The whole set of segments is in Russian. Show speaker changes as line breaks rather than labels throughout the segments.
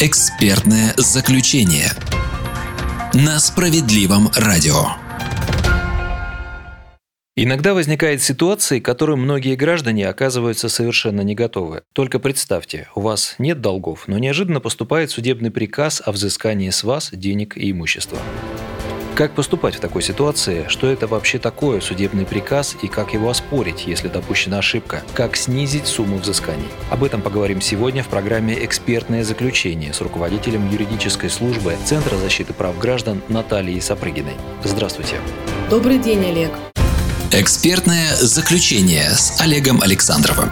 Экспертное заключение на справедливом радио.
Иногда возникает ситуация, к которой многие граждане оказываются совершенно не готовы. Только представьте, у вас нет долгов, но неожиданно поступает судебный приказ о взыскании с вас денег и имущества. Как поступать в такой ситуации? Что это вообще такое судебный приказ и как его оспорить, если допущена ошибка? Как снизить сумму взысканий? Об этом поговорим сегодня в программе «Экспертное заключение» с руководителем юридической службы Центра защиты прав граждан Натальей Сапрыгиной. Здравствуйте.
Добрый день, Олег.
Экспертное заключение с Олегом Александровым.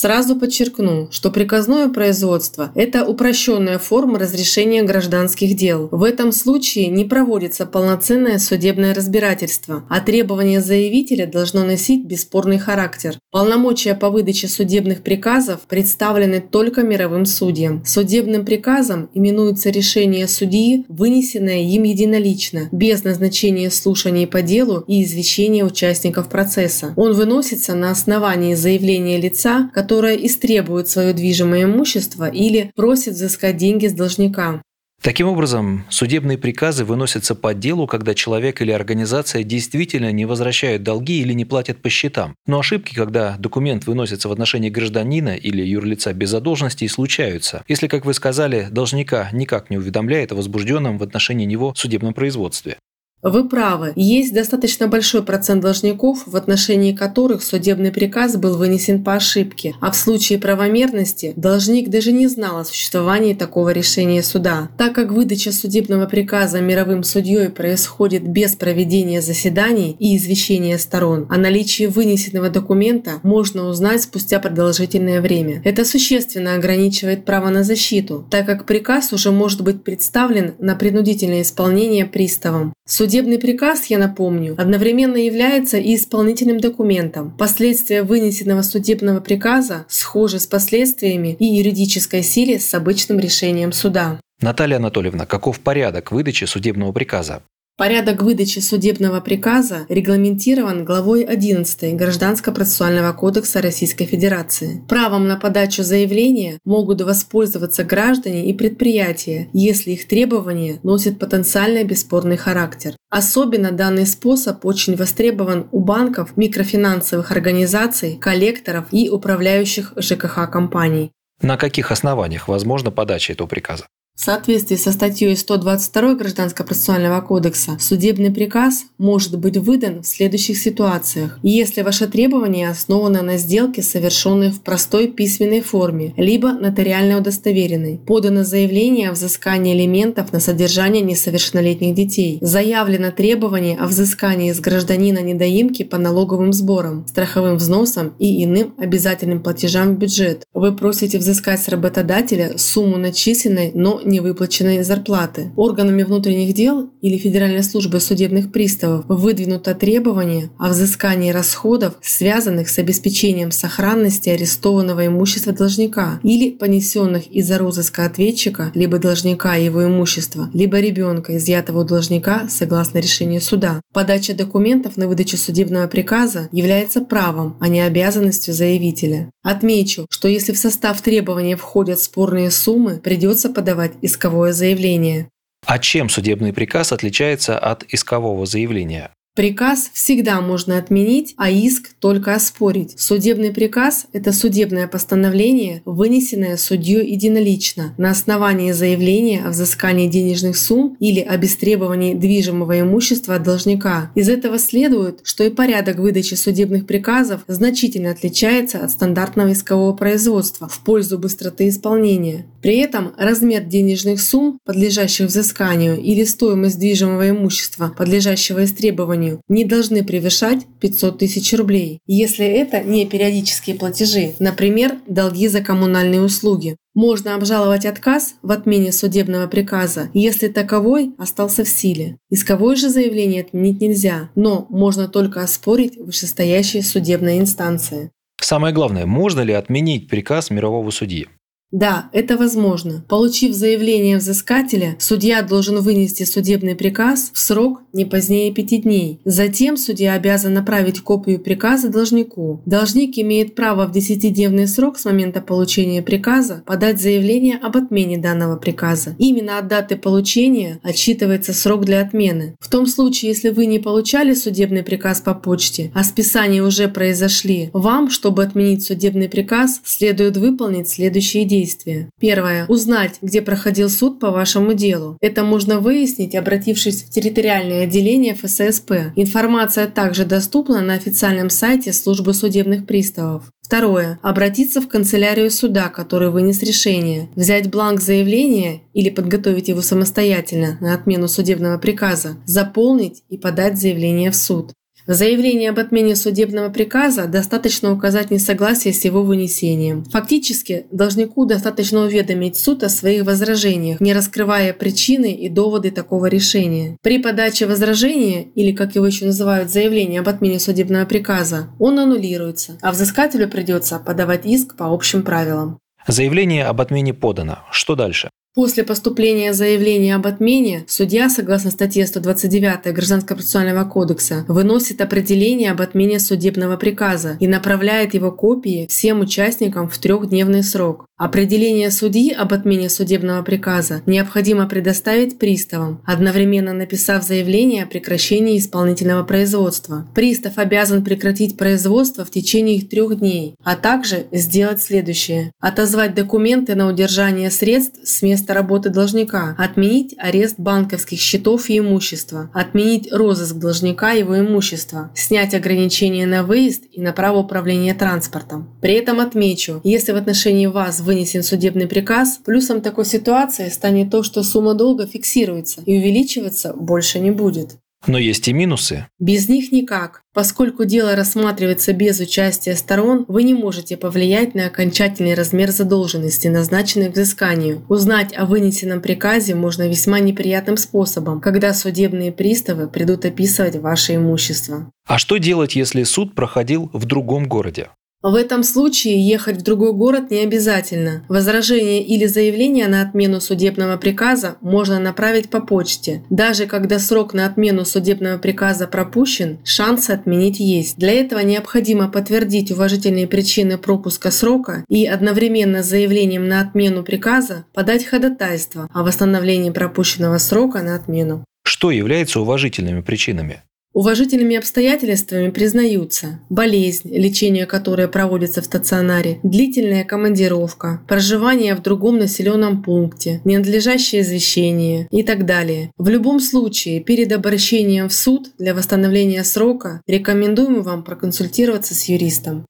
Сразу подчеркну, что приказное производство – это упрощенная форма разрешения гражданских дел. В этом случае не проводится полноценное судебное разбирательство, а требование заявителя должно носить бесспорный характер. Полномочия по выдаче судебных приказов представлены только мировым судьям. Судебным приказом именуется решение судьи, вынесенное им единолично, без назначения слушаний по делу и извещения участников процесса. Он выносится на основании заявления лица, которое которая истребует свое движимое имущество или просит взыскать деньги с должника.
Таким образом, судебные приказы выносятся по делу, когда человек или организация действительно не возвращают долги или не платят по счетам. Но ошибки, когда документ выносится в отношении гражданина или юрлица без задолженности, случаются, если, как вы сказали, должника никак не уведомляет о возбужденном в отношении него судебном производстве.
Вы правы. Есть достаточно большой процент должников, в отношении которых судебный приказ был вынесен по ошибке, а в случае правомерности должник даже не знал о существовании такого решения суда. Так как выдача судебного приказа мировым судьей происходит без проведения заседаний и извещения сторон, о наличии вынесенного документа можно узнать спустя продолжительное время. Это существенно ограничивает право на защиту, так как приказ уже может быть представлен на принудительное исполнение приставом. Судебный приказ, я напомню, одновременно является и исполнительным документом. Последствия вынесенного судебного приказа схожи с последствиями и юридической силе с обычным решением суда.
Наталья Анатольевна, каков порядок выдачи судебного приказа?
Порядок выдачи судебного приказа регламентирован главой 11 Гражданско-процессуального кодекса Российской Федерации. Правом на подачу заявления могут воспользоваться граждане и предприятия, если их требования носят потенциально бесспорный характер. Особенно данный способ очень востребован у банков, микрофинансовых организаций, коллекторов и управляющих ЖКХ компаний.
На каких основаниях возможна подача этого приказа?
В соответствии со статьей 122 Гражданско-процессуального кодекса судебный приказ может быть выдан в следующих ситуациях. Если ваше требование основано на сделке, совершенной в простой письменной форме, либо нотариально удостоверенной, подано заявление о взыскании элементов на содержание несовершеннолетних детей, заявлено требование о взыскании с гражданина недоимки по налоговым сборам, страховым взносам и иным обязательным платежам в бюджет. Вы просите взыскать с работодателя сумму начисленной, но невыплаченной зарплаты. Органами внутренних дел или Федеральной службой судебных приставов выдвинуто требование о взыскании расходов, связанных с обеспечением сохранности арестованного имущества должника или понесенных из-за розыска ответчика, либо должника и его имущества, либо ребенка, изъятого у должника согласно решению суда. Подача документов на выдачу судебного приказа является правом, а не обязанностью заявителя. Отмечу, что если в состав требования входят спорные суммы, придется подавать исковое заявление.
А чем судебный приказ отличается от искового заявления?
Приказ всегда можно отменить, а иск только оспорить. Судебный приказ – это судебное постановление, вынесенное судьей единолично на основании заявления о взыскании денежных сумм или об истребовании движимого имущества должника. Из этого следует, что и порядок выдачи судебных приказов значительно отличается от стандартного искового производства в пользу быстроты исполнения. При этом размер денежных сумм, подлежащих взысканию, или стоимость движимого имущества, подлежащего истребованию, компанию не должны превышать 500 тысяч рублей, если это не периодические платежи, например, долги за коммунальные услуги. Можно обжаловать отказ в отмене судебного приказа, если таковой остался в силе. Исковое же заявление отменить нельзя, но можно только оспорить вышестоящие судебные инстанции.
Самое главное, можно ли отменить приказ мирового судьи?
Да, это возможно. Получив заявление взыскателя, судья должен вынести судебный приказ в срок не позднее пяти дней. Затем судья обязан направить копию приказа должнику. Должник имеет право в десятидневный срок с момента получения приказа подать заявление об отмене данного приказа. Именно от даты получения отсчитывается срок для отмены. В том случае, если вы не получали судебный приказ по почте, а списания уже произошли, вам, чтобы отменить судебный приказ, следует выполнить следующие действия действия. Первое. Узнать, где проходил суд по вашему делу. Это можно выяснить, обратившись в территориальное отделение ФССП. Информация также доступна на официальном сайте службы судебных приставов. Второе. Обратиться в канцелярию суда, который вынес решение. Взять бланк заявления или подготовить его самостоятельно на отмену судебного приказа. Заполнить и подать заявление в суд. В заявлении об отмене судебного приказа достаточно указать несогласие с его вынесением. Фактически, должнику достаточно уведомить суд о своих возражениях, не раскрывая причины и доводы такого решения. При подаче возражения, или как его еще называют заявление об отмене судебного приказа, он аннулируется, а взыскателю придется подавать иск по общим правилам.
Заявление об отмене подано. Что дальше?
После поступления заявления об отмене судья, согласно статье 129 Гражданского процессуального кодекса, выносит определение об отмене судебного приказа и направляет его копии всем участникам в трехдневный срок. Определение судьи об отмене судебного приказа необходимо предоставить приставам, одновременно написав заявление о прекращении исполнительного производства. Пристав обязан прекратить производство в течение трех дней, а также сделать следующее. Отозвать документы на удержание средств с места работы должника, отменить арест банковских счетов и имущества, отменить розыск должника и его имущества, снять ограничения на выезд и на право управления транспортом. При этом отмечу, если в отношении вас вынесен судебный приказ, плюсом такой ситуации станет то, что сумма долга фиксируется и увеличиваться больше не будет.
Но есть и минусы.
Без них никак. Поскольку дело рассматривается без участия сторон, вы не можете повлиять на окончательный размер задолженности, назначенной к взысканию. Узнать о вынесенном приказе можно весьма неприятным способом, когда судебные приставы придут описывать ваше имущество.
А что делать, если суд проходил в другом городе?
В этом случае ехать в другой город не обязательно. Возражение или заявление на отмену судебного приказа можно направить по почте. Даже когда срок на отмену судебного приказа пропущен, шансы отменить есть. Для этого необходимо подтвердить уважительные причины пропуска срока и одновременно с заявлением на отмену приказа подать ходатайство о восстановлении пропущенного срока на отмену.
Что является уважительными причинами?
Уважительными обстоятельствами признаются болезнь, лечение которой проводится в стационаре, длительная командировка, проживание в другом населенном пункте, ненадлежащее извещение и так далее. В любом случае, перед обращением в суд для восстановления срока рекомендуем вам проконсультироваться с юристом.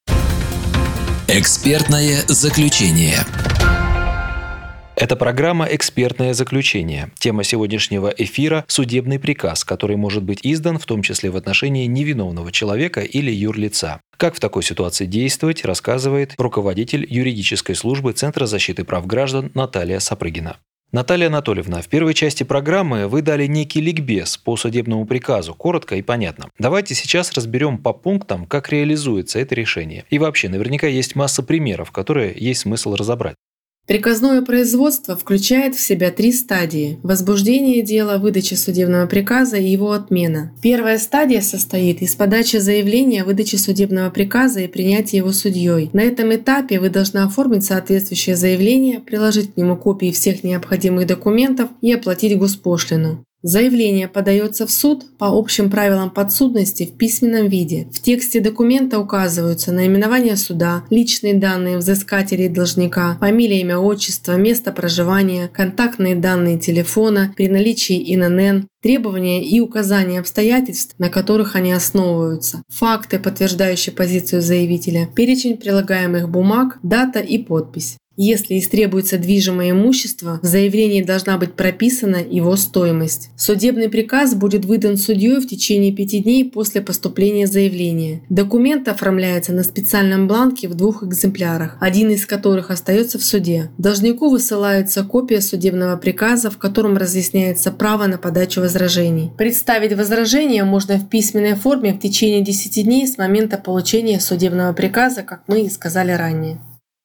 Экспертное заключение.
Это программа «Экспертное заключение». Тема сегодняшнего эфира – судебный приказ, который может быть издан в том числе в отношении невиновного человека или юрлица. Как в такой ситуации действовать, рассказывает руководитель юридической службы Центра защиты прав граждан Наталья Сапрыгина. Наталья Анатольевна, в первой части программы вы дали некий ликбез по судебному приказу, коротко и понятно. Давайте сейчас разберем по пунктам, как реализуется это решение. И вообще, наверняка есть масса примеров, которые есть смысл разобрать.
Приказное производство включает в себя три стадии – возбуждение дела, выдача судебного приказа и его отмена. Первая стадия состоит из подачи заявления, выдачи судебного приказа и принятия его судьей. На этом этапе вы должны оформить соответствующее заявление, приложить к нему копии всех необходимых документов и оплатить госпошлину. Заявление подается в суд по общим правилам подсудности в письменном виде. В тексте документа указываются наименование суда, личные данные взыскателей и должника, фамилия, имя, отчество, место проживания, контактные данные телефона при наличии ИНН, требования и указания обстоятельств, на которых они основываются, факты, подтверждающие позицию заявителя, перечень прилагаемых бумаг, дата и подпись. Если истребуется движимое имущество, в заявлении должна быть прописана его стоимость. Судебный приказ будет выдан судьей в течение пяти дней после поступления заявления. Документ оформляется на специальном бланке в двух экземплярах, один из которых остается в суде. Должнику высылается копия судебного приказа, в котором разъясняется право на подачу возражений. Представить возражение можно в письменной форме в течение 10 дней с момента получения судебного приказа, как мы и сказали ранее.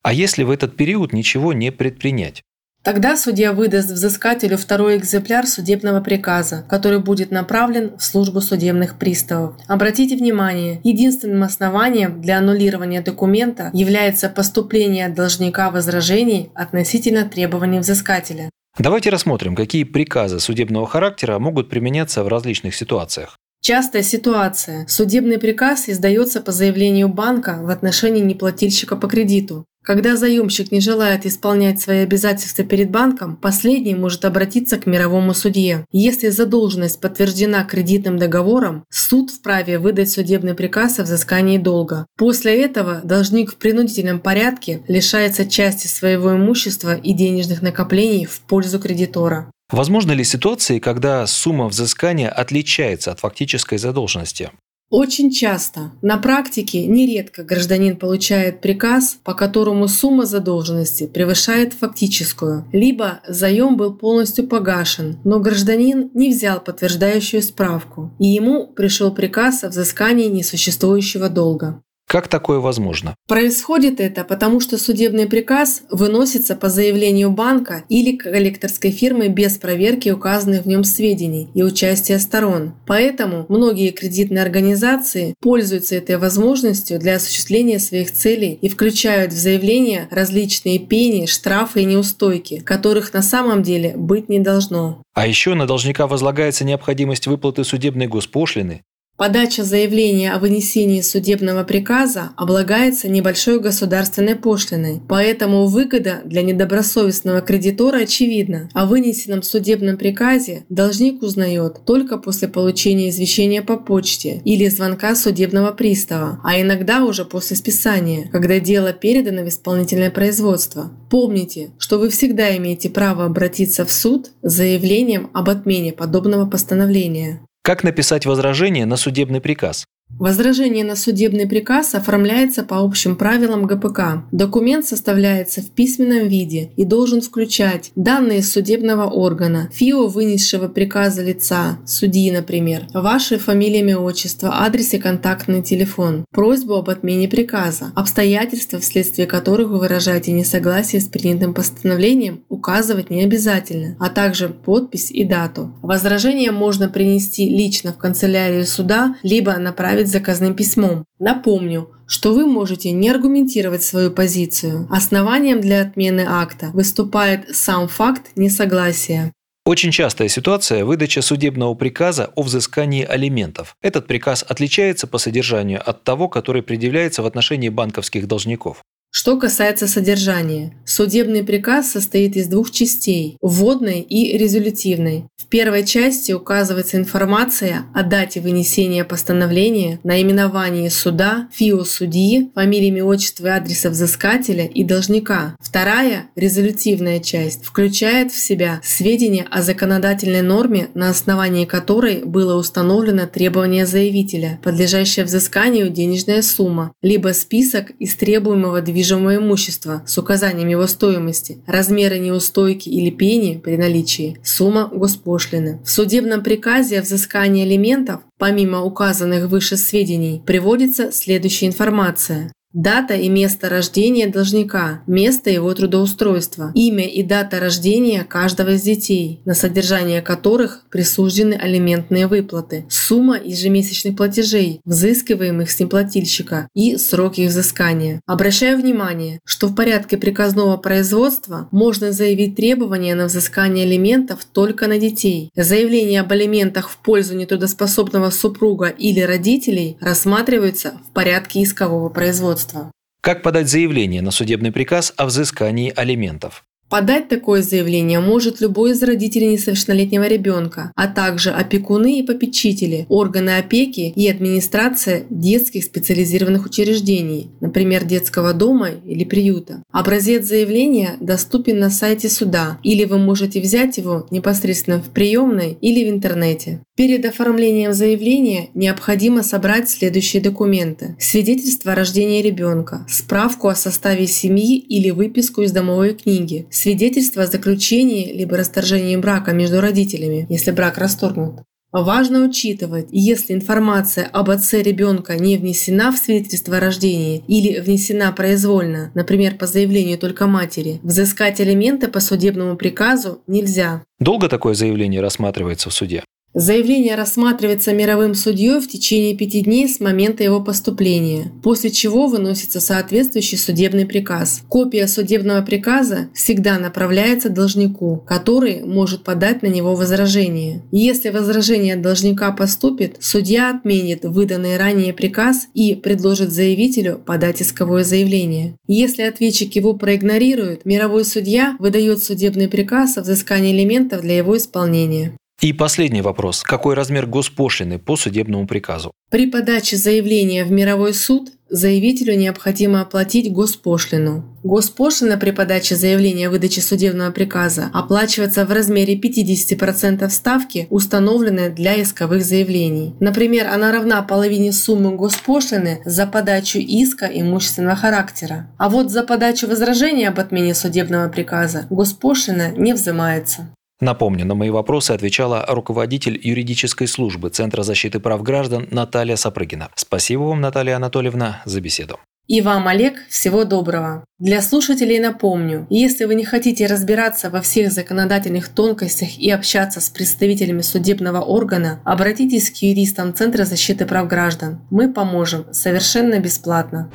А если в этот период ничего не предпринять?
Тогда судья выдаст взыскателю второй экземпляр судебного приказа, который будет направлен в службу судебных приставов. Обратите внимание, единственным основанием для аннулирования документа является поступление от должника возражений относительно требований взыскателя.
Давайте рассмотрим, какие приказы судебного характера могут применяться в различных ситуациях.
Частая ситуация. Судебный приказ издается по заявлению банка в отношении неплательщика по кредиту. Когда заемщик не желает исполнять свои обязательства перед банком, последний может обратиться к мировому судье. Если задолженность подтверждена кредитным договором, суд вправе выдать судебный приказ о взыскании долга. После этого должник в принудительном порядке лишается части своего имущества и денежных накоплений в пользу кредитора.
Возможны ли ситуации, когда сумма взыскания отличается от фактической задолженности?
Очень часто. На практике нередко гражданин получает приказ, по которому сумма задолженности превышает фактическую, либо заем был полностью погашен, но гражданин не взял подтверждающую справку, и ему пришел приказ о взыскании несуществующего долга.
Как такое возможно?
Происходит это потому, что судебный приказ выносится по заявлению банка или коллекторской фирмы без проверки указанных в нем сведений и участия сторон. Поэтому многие кредитные организации пользуются этой возможностью для осуществления своих целей и включают в заявление различные пени, штрафы и неустойки, которых на самом деле быть не должно.
А еще на должника возлагается необходимость выплаты судебной госпошлины,
Подача заявления о вынесении судебного приказа облагается небольшой государственной пошлиной, поэтому выгода для недобросовестного кредитора очевидна. О вынесенном судебном приказе должник узнает только после получения извещения по почте или звонка судебного пристава, а иногда уже после списания, когда дело передано в исполнительное производство. Помните, что вы всегда имеете право обратиться в суд с заявлением об отмене подобного постановления.
Как написать возражение на судебный приказ?
Возражение на судебный приказ оформляется по общим правилам ГПК. Документ составляется в письменном виде и должен включать данные судебного органа, ФИО вынесшего приказа лица, судьи, например, ваши фамилия, имя, отчество, адрес и контактный телефон, просьбу об отмене приказа, обстоятельства, вследствие которых вы выражаете несогласие с принятым постановлением, указывать не обязательно, а также подпись и дату. Возражение можно принести лично в канцелярию суда, либо направить отправить заказным письмом. Напомню, что вы можете не аргументировать свою позицию. Основанием для отмены акта выступает сам факт несогласия.
Очень частая ситуация – выдача судебного приказа о взыскании алиментов. Этот приказ отличается по содержанию от того, который предъявляется в отношении банковских должников.
Что касается содержания, судебный приказ состоит из двух частей – вводной и резолютивной. В первой части указывается информация о дате вынесения постановления, наименовании суда, ФИО судьи, фамилиями, отчества и адреса взыскателя и должника. Вторая, резолютивная часть, включает в себя сведения о законодательной норме, на основании которой было установлено требование заявителя, подлежащее взысканию денежная сумма, либо список из требуемого движения недвижимого имущества с указанием его стоимости, размеры неустойки или пени при наличии, сумма госпошлины. В судебном приказе о взыскании алиментов Помимо указанных выше сведений, приводится следующая информация. Дата и место рождения должника, место его трудоустройства, имя и дата рождения каждого из детей, на содержание которых присуждены алиментные выплаты, сумма ежемесячных платежей, взыскиваемых с неплательщика и срок их взыскания. Обращаю внимание, что в порядке приказного производства можно заявить требования на взыскание алиментов только на детей. Заявление об алиментах в пользу нетрудоспособного супруга или родителей рассматривается в порядке искового производства государства.
Как подать заявление на судебный приказ о взыскании алиментов?
Подать такое заявление может любой из родителей несовершеннолетнего ребенка, а также опекуны и попечители, органы опеки и администрация детских специализированных учреждений, например, детского дома или приюта. Образец заявления доступен на сайте суда, или вы можете взять его непосредственно в приемной или в интернете. Перед оформлением заявления необходимо собрать следующие документы. Свидетельство о рождении ребенка, справку о составе семьи или выписку из домовой книги, свидетельство о заключении либо расторжении брака между родителями, если брак расторгнут, Важно учитывать, если информация об отце ребенка не внесена в свидетельство о рождении или внесена произвольно, например, по заявлению только матери, взыскать элементы по судебному приказу нельзя.
Долго такое заявление рассматривается в суде?
Заявление рассматривается мировым судьей в течение пяти дней с момента его поступления, после чего выносится соответствующий судебный приказ. Копия судебного приказа всегда направляется должнику, который может подать на него возражение. Если возражение должника поступит, судья отменит выданный ранее приказ и предложит заявителю подать исковое заявление. Если ответчик его проигнорирует, мировой судья выдает судебный приказ о взыскании элементов для его исполнения.
И последний вопрос. Какой размер госпошлины по судебному приказу?
При подаче заявления в мировой суд заявителю необходимо оплатить госпошлину. Госпошлина при подаче заявления о выдаче судебного приказа оплачивается в размере 50% ставки, установленной для исковых заявлений. Например, она равна половине суммы госпошлины за подачу иска имущественного характера. А вот за подачу возражения об отмене судебного приказа госпошлина не взимается.
Напомню, на мои вопросы отвечала руководитель юридической службы Центра защиты прав граждан Наталья Сапрыгина. Спасибо вам, Наталья Анатольевна, за беседу.
И вам, Олег, всего доброго. Для слушателей напомню, если вы не хотите разбираться во всех законодательных тонкостях и общаться с представителями судебного органа, обратитесь к юристам Центра защиты прав граждан. Мы поможем совершенно бесплатно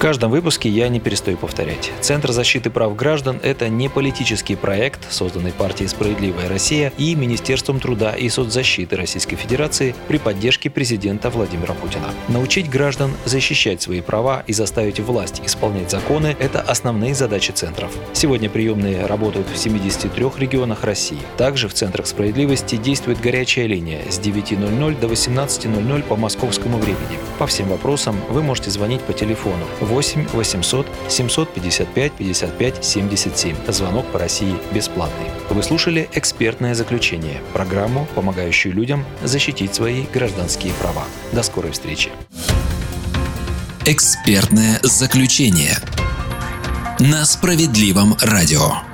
каждом выпуске я не перестаю повторять. Центр защиты прав граждан – это не политический проект, созданный партией «Справедливая Россия» и Министерством труда и соцзащиты Российской Федерации при поддержке президента Владимира Путина. Научить граждан защищать свои права и заставить власть исполнять законы – это основные задачи центров. Сегодня приемные работают в 73 регионах России. Также в Центрах справедливости действует горячая линия с 9.00 до 18.00 по московскому времени. По всем вопросам вы можете звонить по телефону 8 800 755 55 77. Звонок по России бесплатный. Вы слушали «Экспертное заключение» – программу, помогающую людям защитить свои гражданские права. До скорой встречи.
«Экспертное заключение» на Справедливом радио.